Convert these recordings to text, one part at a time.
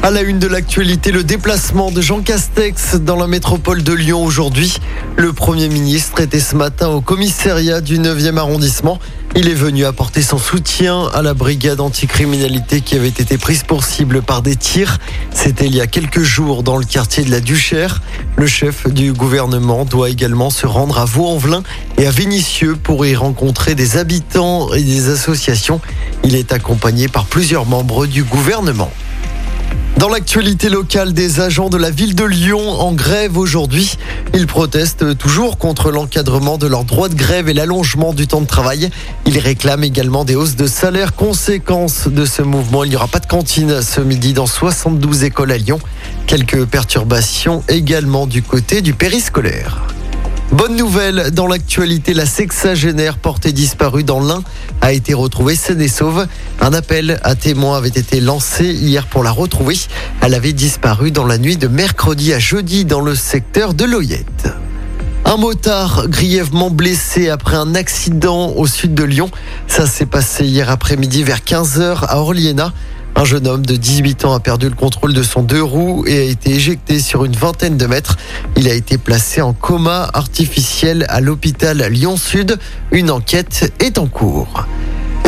À la une de l'actualité, le déplacement de Jean Castex dans la métropole de Lyon aujourd'hui. Le Premier ministre était ce matin au commissariat du 9e arrondissement. Il est venu apporter son soutien à la brigade anticriminalité qui avait été prise pour cible par des tirs. C'était il y a quelques jours dans le quartier de la Duchère. Le chef du gouvernement doit également se rendre à Vaux-en-Velin et à Vénissieux pour y rencontrer des habitants et des associations. Il est accompagné par plusieurs membres du gouvernement. Dans l'actualité locale, des agents de la ville de Lyon en grève aujourd'hui. Ils protestent toujours contre l'encadrement de leurs droits de grève et l'allongement du temps de travail. Ils réclament également des hausses de salaire. Conséquence de ce mouvement, il n'y aura pas de cantine ce midi dans 72 écoles à Lyon. Quelques perturbations également du côté du périscolaire. Bonne nouvelle, dans l'actualité, la sexagénaire portée disparue dans l'Ain a été retrouvée saine et sauve. Un appel à témoins avait été lancé hier pour la retrouver. Elle avait disparu dans la nuit de mercredi à jeudi dans le secteur de Loyette. Un motard grièvement blessé après un accident au sud de Lyon. Ça s'est passé hier après-midi vers 15h à Orliena. Un jeune homme de 18 ans a perdu le contrôle de son deux roues et a été éjecté sur une vingtaine de mètres. Il a été placé en coma artificiel à l'hôpital Lyon-Sud. Une enquête est en cours.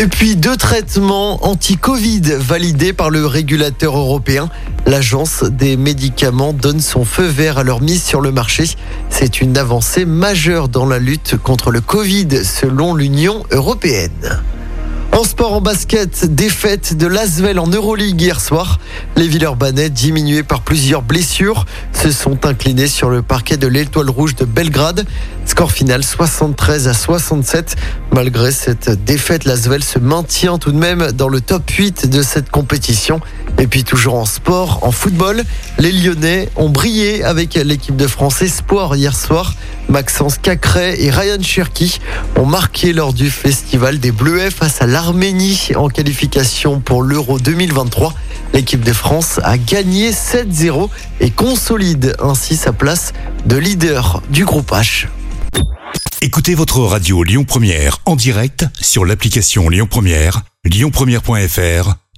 Et puis deux traitements anti-Covid validés par le régulateur européen. L'agence des médicaments donne son feu vert à leur mise sur le marché. C'est une avancée majeure dans la lutte contre le Covid selon l'Union européenne. En sport, en basket, défaite de l'Asvel en Euroleague hier soir. Les Villeurbanais, diminués par plusieurs blessures, se sont inclinés sur le parquet de l'Étoile Rouge de Belgrade. Score final 73 à 67. Malgré cette défaite, l'Asvel se maintient tout de même dans le top 8 de cette compétition. Et puis toujours en sport, en football, les Lyonnais ont brillé avec l'équipe de France Espoir hier soir. Maxence Cacré et Ryan Cherki ont marqué lors du festival des Bleuets face à l'Arménie en qualification pour l'Euro 2023. L'équipe de France a gagné 7-0 et consolide ainsi sa place de leader du groupe H. Écoutez votre radio Lyon Première en direct sur l'application Lyon Première, lyonpremière.fr